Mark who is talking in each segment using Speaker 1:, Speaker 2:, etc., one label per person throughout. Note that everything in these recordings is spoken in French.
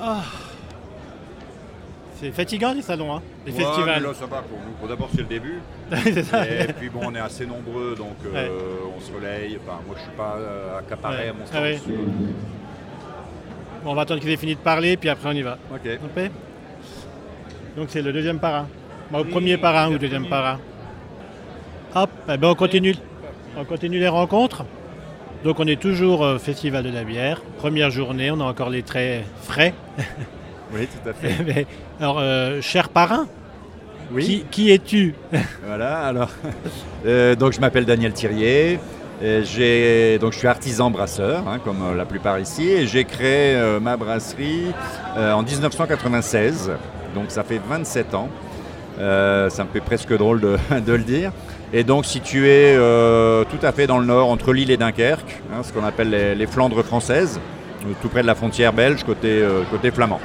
Speaker 1: Ah. C'est fatigant les salons, hein, les
Speaker 2: Ouais, mais
Speaker 1: festivals.
Speaker 2: là, ça va pour nous. Bon, D'abord, c'est le début.
Speaker 1: Ça.
Speaker 2: Et puis, bon, on est assez nombreux, donc euh,
Speaker 1: Ouais.
Speaker 2: on se relaye. Enfin, moi, je suis pas euh, accaparé
Speaker 1: Ouais.
Speaker 2: à mon
Speaker 1: Ah
Speaker 2: stand.
Speaker 1: Bon, on va attendre qu'ils aient fini de parler, puis après on y va.
Speaker 2: Ok.
Speaker 1: Donc c'est le deuxième parrain. Bon, premier parrain ou deuxième parrain. Hop, eh ben on continue, on continue les rencontres. Donc on est toujours au Festival de la bière. Première journée, on a encore les traits frais.
Speaker 2: Oui, tout à fait.
Speaker 1: Mais, Alors, euh, cher parrain,
Speaker 2: Oui.
Speaker 1: qui, qui es-tu
Speaker 2: Voilà, alors. euh, donc, je m'appelle Daniel Thirier. Et j'ai- donc, je suis artisan brasseur, hein, comme euh, la plupart ici. Et j'ai créé euh, ma brasserie en 1996. Donc, ça fait 27 ans. Ça me fait presque drôle de, de le dire. Et donc, situé euh, tout à fait dans le nord, entre Lille et Dunkerque, hein, ce qu'on appelle les, Flandres françaises, euh, tout près de la frontière belge, côté, euh, côté flamand.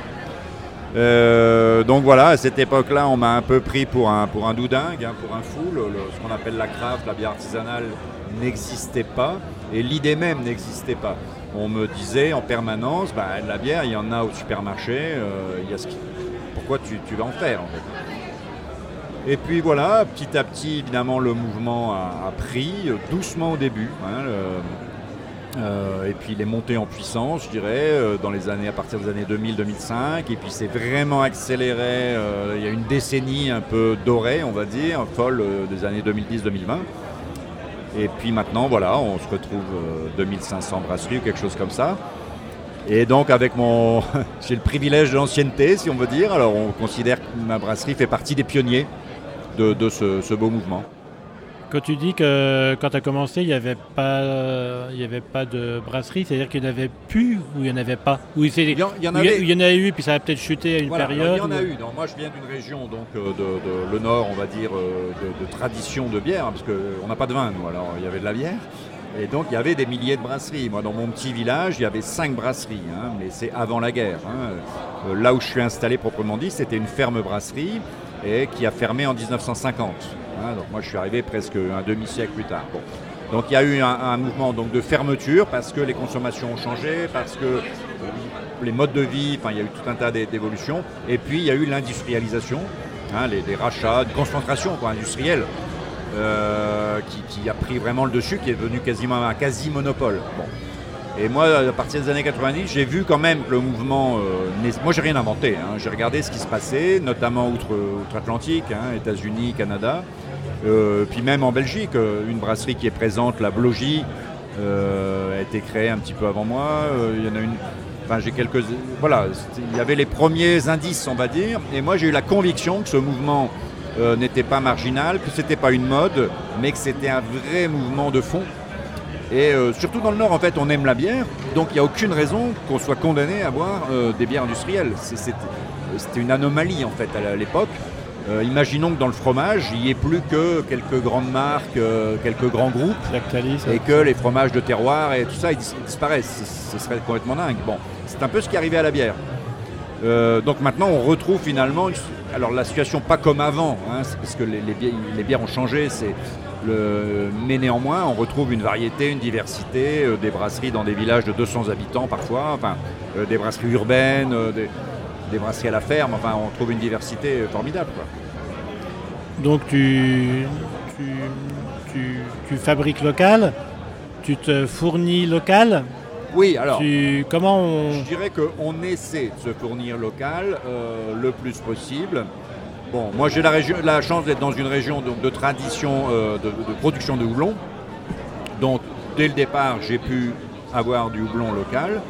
Speaker 2: Donc voilà, à cette époque-là, on m'a un peu pris pour un, pour un doudingue, hein, pour un fou. Ce qu'on appelle la craft, la bière artisanale, n'existait pas. Et l'idée même n'existait pas. On me disait en permanence, bah, la bière, il y en a au supermarché, il y a ce qui- pourquoi tu, tu vas en faire Et puis voilà, petit à petit, évidemment, le mouvement a, pris, euh, doucement au début. hein, euh, et puis les montées en puissance, je dirais, euh, dans les années, à partir des années 2000-2005. Et puis c'est vraiment accéléré. il y a une décennie un peu dorée, on va dire, folle des années 2010-2020. Et puis maintenant, voilà, on se retrouve euh, 2500 brasseries ou quelque chose comme ça. Et donc avec mon, j'ai le privilège de l'ancienneté, si on veut dire. Alors on considère que ma brasserie fait partie des pionniers de, de ce- ce beau mouvement.
Speaker 1: Quand tu dis que quand tu as commencé, il n'y avait, pas- il y avait pas de brasserie, c'est-à-dire qu'il n'y en avait plus ou il n'y en avait pas Ou
Speaker 2: Il y en- il y en avait-
Speaker 1: il y en a eu, puis ça a peut-être chuté à une
Speaker 2: Voilà,
Speaker 1: période
Speaker 2: il y en a eu. Moi, je viens d'une région, donc euh, de, de- le nord, on va dire, euh, de, de tradition de bière, hein, parce qu'on n'a pas de vin, nous. Alors, il y avait de la bière. Et donc, il y avait des milliers de brasseries. Moi, dans mon petit village, il y avait cinq brasseries, hein, mais c'est avant la guerre. hein. Euh, là où je suis installé proprement dit, c'était une ferme brasserie et qui a fermé en 1950. hein. donc, moi, je suis arrivé presque un demi-siècle plus tard. Donc, il y a eu un, mouvement donc, de fermeture parce que les consommations ont changé, parce que euh, les modes de vie, enfin, il y a eu tout un tas d'é- d'évolutions. Et puis, il y a eu l'industrialisation, hein, les, rachats, une concentration industrielle euh, qui, a pris vraiment le dessus, qui est devenu quasiment un quasi-monopole. Et moi, à partir des années 90, j'ai vu quand même que le mouvement. euh, moi, j'ai rien inventé. hein. J'ai regardé ce qui se passait, notamment outre- outre-Atlantique, hein, États-Unis, Canada, euh, puis même en Belgique, euh, une brasserie qui est présente, la Blogie, euh, a été créée un petit peu avant moi. Euh, Il y en a une. Enfin, j'ai quelques. Voilà, il y avait les premiers indices, on va dire. Et moi, j'ai eu la conviction que ce mouvement euh, n'était pas marginal, que c'était pas une mode, mais que c'était un vrai mouvement de fond. Et euh, surtout dans le Nord, en fait, on aime la bière, donc il n'y a aucune raison qu'on soit condamné à boire euh, des bières industrielles. C'était une anomalie, en fait, à l'époque. Euh, imaginons que dans le fromage, il n'y ait plus que quelques grandes marques, quelques grands groupes,
Speaker 1: Lactalis,
Speaker 2: et que les fromages de terroir et tout ça, ils dis- ils disparaissent. Ce serait complètement dingue. Bon, c'est un peu ce qui est arrivé à la bière. Donc maintenant, on retrouve finalement, alors la situation pas comme avant, hein, parce que les, les bières, les bières ont changé, c'est le, mais néanmoins, on retrouve une variété, une diversité, euh, des brasseries dans des villages de 200 habitants parfois, enfin, euh, des brasseries urbaines, euh, des, des brasseries à la ferme, enfin, on trouve une diversité euh, formidable. quoi.
Speaker 1: Donc tu, tu, tu, tu fabriques local, tu te fournis local.
Speaker 2: Oui, alors.
Speaker 1: Tu, comment on...
Speaker 2: Je dirais qu'on essaie de se fournir local euh, le plus possible. Moi j'ai la, chance d'être dans une région de tradition euh, de, production de houblon. Donc dès le départ, j'ai pu avoir du houblon local.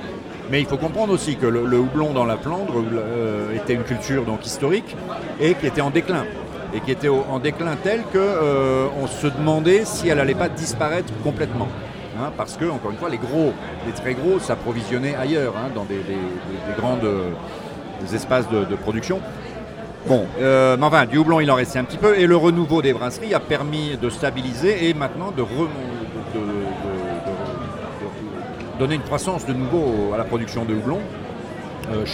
Speaker 2: Mais il faut comprendre aussi que le, houblon dans la Flandre euh, était une culture donc historique et qui était en déclin. Et qui était en déclin tel qu'on se demandait si elle n'allait pas disparaître complètement. Hein, parce que, encore une fois, les gros, les très gros s'approvisionnaient ailleurs, hein, dans des, des- euh, espaces de production. Bon, euh, mais enfin, du houblon, il en restait un petit peu, et le renouveau des brasseries a permis de stabiliser et maintenant de, donner une croissance de nouveau à la production de houblon. Euh,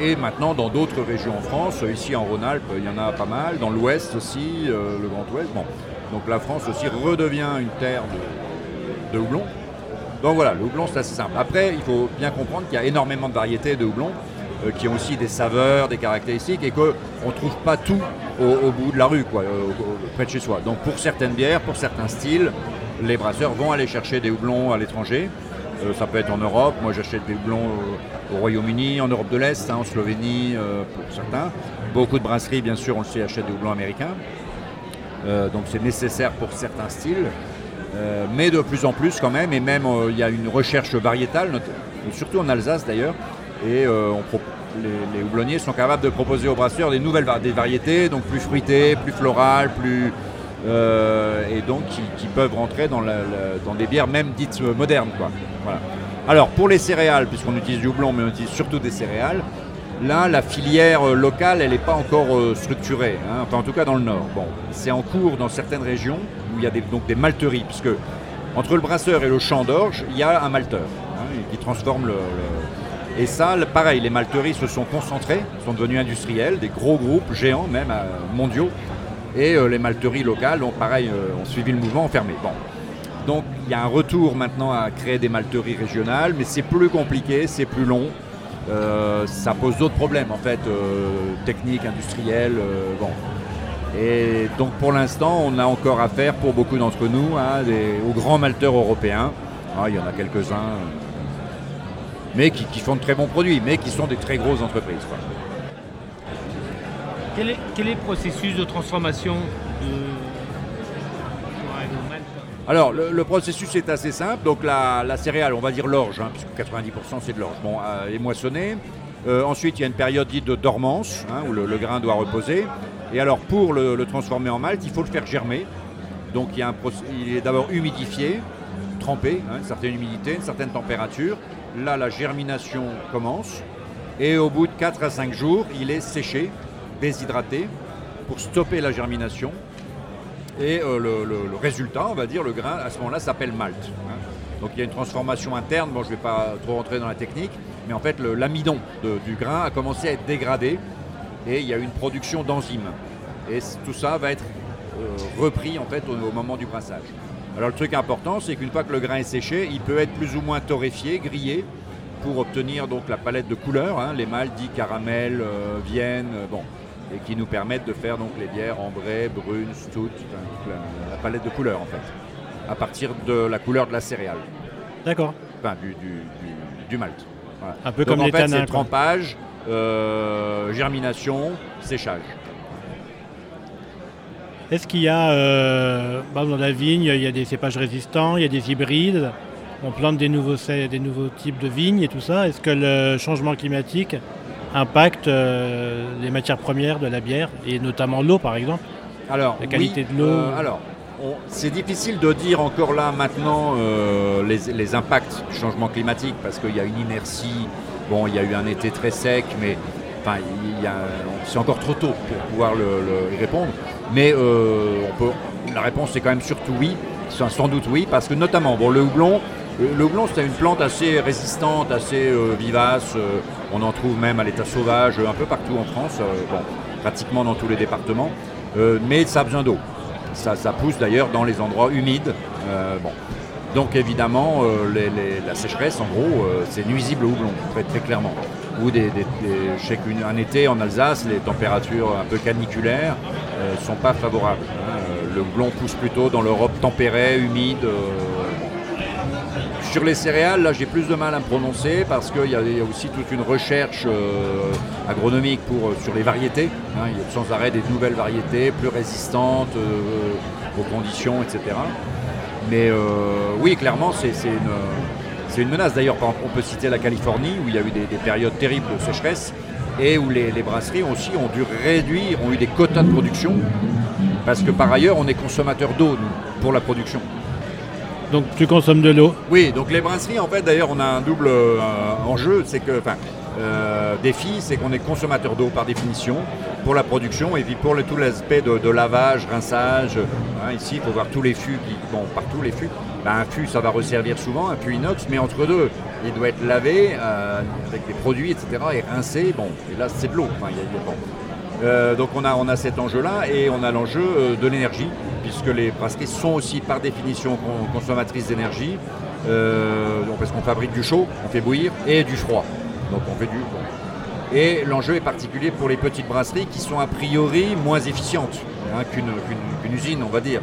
Speaker 2: et, maintenant dans d'autres régions en France, ici en Rhône-Alpes, il y en a pas mal, dans l'Ouest aussi, euh, le Grand Ouest. Bon. Donc la France aussi redevient une terre de houblon. Donc voilà, le houblon c'est assez simple. Après, il faut bien comprendre qu'il y a énormément de variétés de houblon. Euh, qui ont aussi des saveurs, des caractéristiques, et qu'on ne trouve pas tout au, bout de la rue, quoi, près de chez soi. Donc pour certaines bières, pour certains styles, les brasseurs vont aller chercher des houblons à l'étranger. ça peut être en Europe, moi j'achète des houblons au, Royaume-Uni, en Europe de l'Est, hein, en Slovénie pour certains. Beaucoup de brasseries, bien sûr, on le sait, achètent des houblons américains. donc c'est nécessaire pour certains styles. Euh, mais de plus en plus quand même, et même euh, il y a une recherche variétale, surtout en Alsace d'ailleurs, et euh, les, houblonniers sont capables de proposer aux brasseurs des nouvelles des variétés, donc plus fruitées, plus florales, plus et donc qui, peuvent rentrer dans, dans, des bières même dites modernes. Quoi. Voilà. Alors pour les céréales, puisqu'on utilise du houblon, mais on utilise surtout des céréales, Là, la filière locale, elle n'est pas encore structurée, hein, enfin en tout cas dans le nord. Bon, c'est en cours dans certaines régions, où il y a des, donc des malteries, puisque entre le brasseur et le champ d'orge, il y a un malteur hein, qui transforme le, Et ça, pareil, les malteries se sont concentrées, sont devenues industrielles, des gros groupes géants même euh, mondiaux, et euh, les malteries locales ont pareil, euh, ont suivi le mouvement, ont fermé. Donc il y a un retour maintenant à créer des malteries régionales, mais c'est plus compliqué, c'est plus long. ça pose d'autres problèmes en fait, techniques, industriels. bon, et donc pour l'instant, on a encore affaire pour beaucoup d'entre nous hein, aux grands malteurs européens. Ah, il y en a quelques-uns, mais qui, font de très bons produits, mais qui sont des très grosses entreprises.
Speaker 3: Quel, est, le processus de transformation de...
Speaker 2: alors, le, processus est assez simple. Donc, la, céréale, on va dire l'orge, hein, puisque 90% c'est de l'orge, bon, euh, est moissonnée. Euh, ensuite, il y a une période dite de dormance, hein, où le, grain doit reposer. Et alors pour le, transformer en malt, il faut le faire germer. Donc il, est d'abord humidifié, trempé, hein, une certaine humidité, une certaine température. Là, la germination commence. Et au bout de 4 à 5 jours, il est séché, déshydraté, pour stopper la germination. Et euh, le, résultat, on va dire, le grain, à ce moment-là, s'appelle malt. Hein. Donc il y a une transformation interne, bon je ne vais pas trop rentrer dans la technique, mais en fait l'amidon du grain a commencé à être dégradé et il y a une production d'enzymes. Et tout ça va être euh, repris en fait au, moment du brassage. Alors le truc important, c'est qu'une fois que le grain est séché, il peut être plus ou moins torréfié, grillé, pour obtenir donc la palette de couleurs, hein, les mâles dits caramel, euh, vienne, euh, bon, et qui nous permettent de faire donc les bières ambrées, brunes, stout, la, palette de couleurs en fait, à partir de la couleur de la céréale.
Speaker 1: D'accord.
Speaker 2: Enfin, du, du, malt.
Speaker 1: Un peu comme en les fait,
Speaker 2: c'est trempage, euh, germination, séchage.
Speaker 1: Est-ce qu'il y a, euh, bah, dans la vigne, il y a des cépages résistants, il y a des hybrides, on plante des nouveaux, des nouveaux types de vignes et tout ça. Est-ce que le changement climatique impacte euh, les matières premières de la bière, et notamment l'eau par exemple?
Speaker 2: Alors,
Speaker 1: La qualité de l'eau
Speaker 2: Alors, c'est difficile de dire encore là maintenant les, les, impacts du changement climatique parce qu'il y a une inertie. Bon, il y a eu un été très sec, mais enfin, c'est encore trop tôt pour pouvoir le, y répondre. Mais euh, la réponse est quand même surtout oui, sans doute oui, parce que notamment, bon, le houblon, le houblon, c'est une plante assez résistante, assez euh, vivace. Euh, on en trouve même à l'état sauvage un peu partout en France, bon, pratiquement dans tous les départements. mais ça a besoin d'eau. Ça, pousse d'ailleurs dans les endroits humides. bon. Donc évidemment, euh, la sécheresse, en gros, euh, c'est nuisible au houblon, très clairement. Ou des, je sais qu'un été en Alsace, les températures un peu caniculaires ne euh, sont pas favorables. Hein. Le houblon pousse plutôt dans l'Europe tempérée, humide. Sur les céréales, là j'ai plus de mal à me prononcer parce qu'il y, a aussi toute une recherche agronomique pour, sur les variétés. Hein. Il y a sans arrêt des nouvelles variétés plus résistantes aux conditions, etc. Mais euh, oui, clairement, c'est une, une, menace. D'ailleurs, on peut citer la Californie, où il y a eu des, périodes terribles de sécheresse, et où les, brasseries aussi ont dû réduire, ont eu des quotas de production, parce que par ailleurs, on est consommateur d'eau, pour la production.
Speaker 1: Donc tu consommes de l'eau
Speaker 2: Oui, donc les brasseries, en fait, d'ailleurs, on a un double euh, enjeu, c'est que, enfin, euh, défi, c'est qu'on est consommateur d'eau par définition pour la production et puis pour le, tout l'aspect de, lavage, rinçage. Hein, ici, il faut voir tous les fûts qui, bon, partout les fûts. Ben, un fût, ça va resservir souvent, un fût inox, mais entre deux, il doit être lavé euh, avec des produits, etc. et rincé. Bon, et là, c'est de l'eau. Euh, donc on a, on a cet enjeu-là et on a l'enjeu de l'énergie, puisque les brasseries sont aussi par définition consommatrices d'énergie, parce qu'on fabrique du chaud, on fait bouillir, et du froid. Donc on fait du. Et l'enjeu est particulier pour les petites brasseries qui sont a priori moins efficientes hein, qu'une usine, on va dire.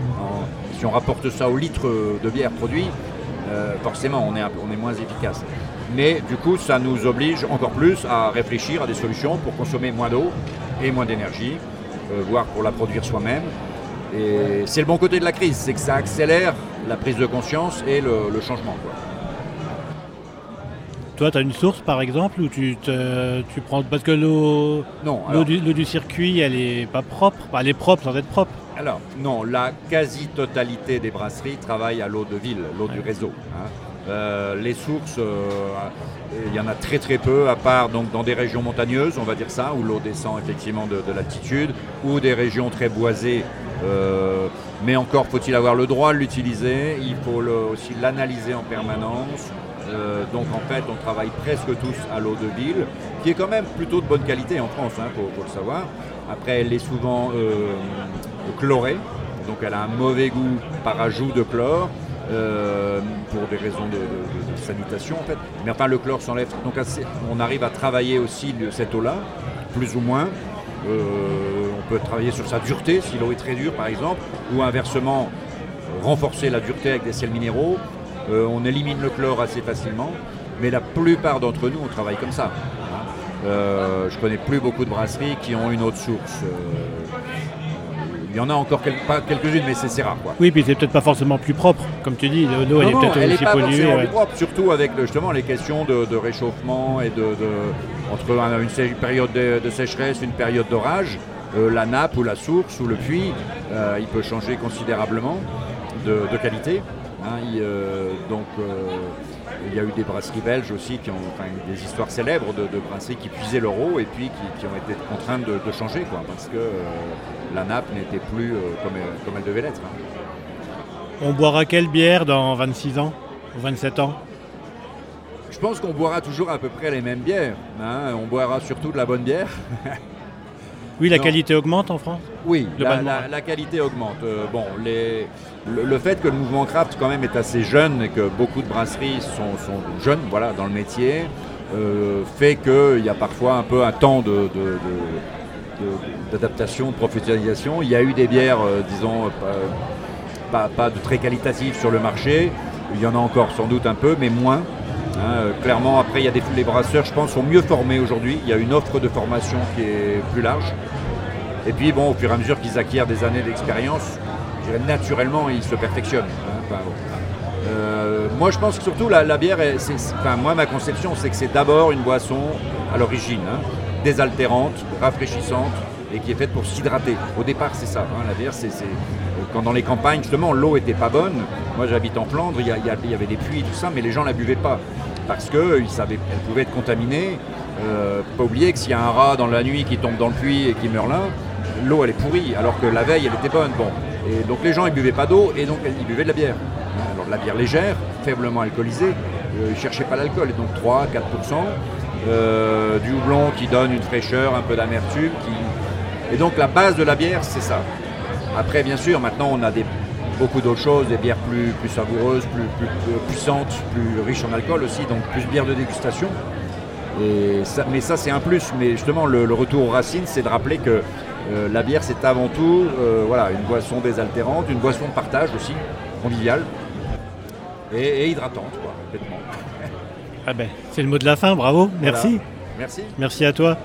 Speaker 2: Si on rapporte ça au litre de bière produit, euh, forcément on est, moins efficace. Mais du coup, ça nous oblige encore plus à réfléchir à des solutions pour consommer moins d'eau et moins d'énergie, euh, voire pour la produire soi-même. Et c'est le bon côté de la crise, c'est que ça accélère la prise de conscience et le, changement.
Speaker 1: Toi, tu as une source par exemple où tu, te- tu prends. Parce que l'eau
Speaker 2: alors,
Speaker 1: du, du circuit, elle est pas propre. Elle est propre sans être propre.
Speaker 2: alors, non, la quasi-totalité des brasseries travaillent à l'eau de ville, l'eau du réseau. hein. Euh, les sources, euh, il y en a très très peu, à part donc, dans des régions montagneuses, on va dire ça, où l'eau descend effectivement de, de l'altitude, ou des régions très boisées. euh, mais encore faut-il avoir le droit de l'utiliser, il faut le- aussi l'analyser en permanence. Euh, donc en fait, on travaille presque tous à l'eau de ville, qui est quand même plutôt de bonne qualité en France, faut, faut le savoir. Après, elle est souvent euh, chlorée, donc elle a un mauvais goût par ajout de chlore. euh, pour des raisons de, sanitation en fait. Mais enfin le chlore s'enlève. Donc on arrive à travailler aussi cette eau-là, plus ou moins. On peut travailler sur sa dureté, si l'eau est très dure par exemple, ou inversement renforcer la dureté avec des sels minéraux. Euh, on élimine le chlore assez facilement, mais la plupart d'entre nous, on travaille comme ça. Euh, je connais plus beaucoup de brasseries qui ont une autre source. Euh, il y en a encore quel- pas quelques-unes, mais c'est rare. Quoi.
Speaker 1: Oui, puis c'est peut-être pas forcément plus propre. Comme tu dis, l'eau elle
Speaker 2: Non,
Speaker 1: est peut-être
Speaker 2: est
Speaker 1: aussi
Speaker 2: pas
Speaker 1: polluée.
Speaker 2: forcément
Speaker 1: ouais.
Speaker 2: plus propre, surtout avec justement les questions de, de réchauffement et de, de- entre un- une, période de, de sécheresse, une période d'orage, euh, la nappe ou la source ou le puits, euh, il peut changer considérablement de qualité. Hein. Il, euh, donc euh, il y a eu des brasseries belges aussi qui ont enfin, des histoires célèbres de, de brasseries qui puisaient leur eau et puis qui, qui ont été contraintes de, de changer quoi, parce que euh, la nappe n'était plus comme, elle- comme elle devait l'être. hein.
Speaker 1: On boira quelle bière dans 26 ans ou 27 ans?
Speaker 2: Je pense qu'on boira toujours à peu près les mêmes bières. hein. On boira surtout de la bonne bière.
Speaker 1: Oui, la
Speaker 2: Non.
Speaker 1: qualité augmente en France
Speaker 2: Oui, la,
Speaker 1: Globalement.
Speaker 2: la- la qualité augmente. Euh, bon, les- le, le fait que le mouvement craft quand même est assez jeune et que beaucoup de brasseries sont, sont jeunes, voilà, dans le métier, euh, fait qu'il y a parfois un peu un temps de, de- de- de- d'adaptation, de professionnalisation. Il y a eu des bières, euh, disons, pas, pas- pas de très qualitatives sur le marché. Il y en a encore sans doute un peu, mais moins. Hein, euh, clairement, après, il y a des les brasseurs, je pense, sont mieux formés aujourd'hui. Il y a une offre de formation qui est plus large. Et puis, bon, au fur et à mesure qu'ils acquièrent des années d'expérience, naturellement, ils se perfectionnent. hein. Euh, moi, je pense que surtout la, bière, est- c'est- enfin, moi, ma conception, c'est que c'est d'abord une boisson à l'origine, hein, désaltérante, rafraîchissante et qui est faite pour s'hydrater. Au départ, c'est ça. la bière, c'est quand dans les campagnes, justement, l'eau était pas bonne. Moi, j'habite en Flandre, il y, avait des puits, tout ça, mais les gens la buvaient pas parce qu'elle pouvait être contaminée. Euh, pas oublier que s'il y a un rat dans la nuit qui tombe dans le puits et qui meurt là, l'eau elle est pourrie, alors que la veille elle était bonne. Bon. Et donc les gens ils buvaient pas d'eau et donc ils buvaient de la bière. Alors de la bière légère, faiblement alcoolisée, euh, ils cherchaient pas l'alcool, et donc 3-4%. euh, du houblon qui donne une fraîcheur, un peu d'amertume. Et donc la base de la bière, c'est ça. Après, bien sûr, maintenant on a des, beaucoup d'autres choses, des bières plus, plus savoureuses, plus, plus, plus puissantes, plus riches en alcool aussi, donc plus bières de dégustation. Et ça- mais ça, c'est un plus. Mais justement, le, le retour aux racines, c'est de rappeler que euh, la bière, c'est avant tout euh, voilà, une boisson désaltérante, une boisson de partage aussi, conviviale et, et hydratante, quoi, complètement.
Speaker 1: Ah ben, c'est le mot de la fin, bravo, merci.
Speaker 2: Voilà. Merci.
Speaker 1: Merci à toi.